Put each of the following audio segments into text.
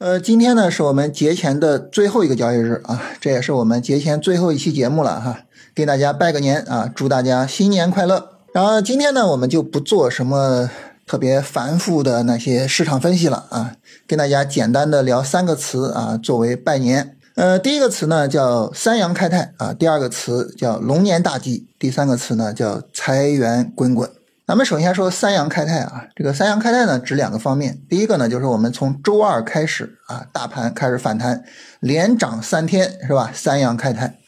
呃，今天呢是我们节前的最后一个交易日啊，这也是我们节前最后一期节目了哈，给大家拜个年啊，祝大家新年快乐。然后今天呢，我们就不做什么特别繁复的那些市场分析了啊，跟大家简单的聊三个词啊，作为拜年。呃，第一个词呢叫三阳开泰啊，第二个词叫龙年大吉，第三个词呢叫财源滚滚。咱们首先说三阳开泰啊，这个三阳开泰呢指两个方面，第一个呢就是我们从周二开始啊，大盘开始反弹，连涨三天是吧？三阳开泰。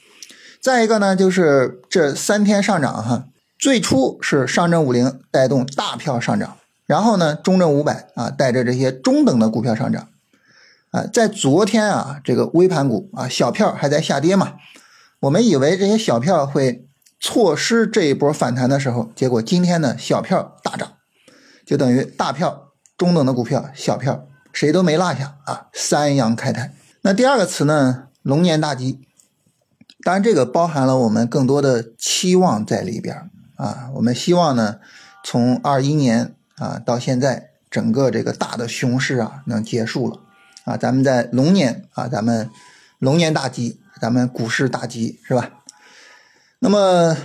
再一个呢就是这三天上涨哈，最初是上证五零带动大票上涨，然后呢中证五百啊带着这些中等的股票上涨，啊，在昨天啊这个微盘股啊小票还在下跌嘛，我们以为这些小票会。错失这一波反弹的时候，结果今天呢小票大涨，就等于大票、中等的股票、小票谁都没落下啊，三阳开泰。那第二个词呢，龙年大吉，当然这个包含了我们更多的期望在里边啊。我们希望呢，从二一年啊到现在，整个这个大的熊市啊能结束了啊，咱们在龙年啊，咱们龙年大吉，咱们股市大吉是吧？那么，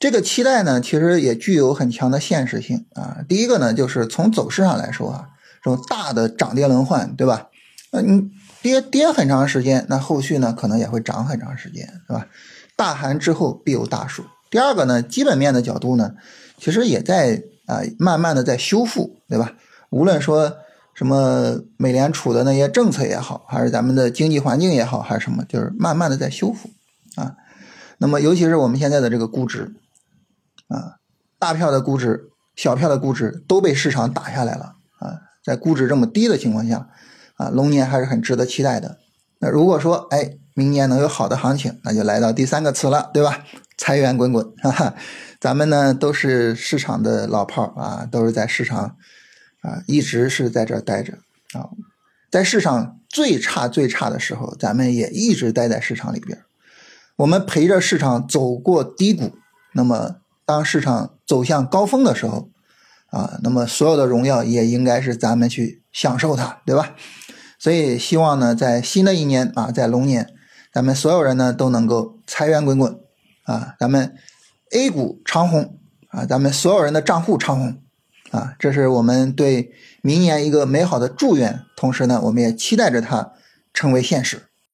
这个期待呢，其实也具有很强的现实性啊。第一个呢，就是从走势上来说啊，这种大的涨跌轮换，对吧？那你跌跌很长时间，那后续呢可能也会涨很长时间，是吧？大寒之后必有大暑。第二个呢，基本面的角度呢，其实也在啊慢慢的在修复，对吧？无论说什么美联储的那些政策也好，还是咱们的经济环境也好，还是什么，就是慢慢的在修复啊。那么，尤其是我们现在的这个估值，啊，大票的估值、小票的估值都被市场打下来了啊，在估值这么低的情况下，啊，龙年还是很值得期待的。那如果说，哎，明年能有好的行情，那就来到第三个词了，对吧？财源滚滚，哈哈，咱们呢都是市场的老炮儿啊，都是在市场啊，一直是在这儿待着啊，在市场最差最差的时候，咱们也一直待在市场里边。我们陪着市场走过低谷，那么当市场走向高峰的时候，啊，那么所有的荣耀也应该是咱们去享受它，对吧？所以希望呢，在新的一年啊，在龙年，咱们所有人呢都能够财源滚滚，啊，咱们 A 股长虹啊，咱们所有人的账户长虹，啊，这是我们对明年一个美好的祝愿。同时呢，我们也期待着它成为现实。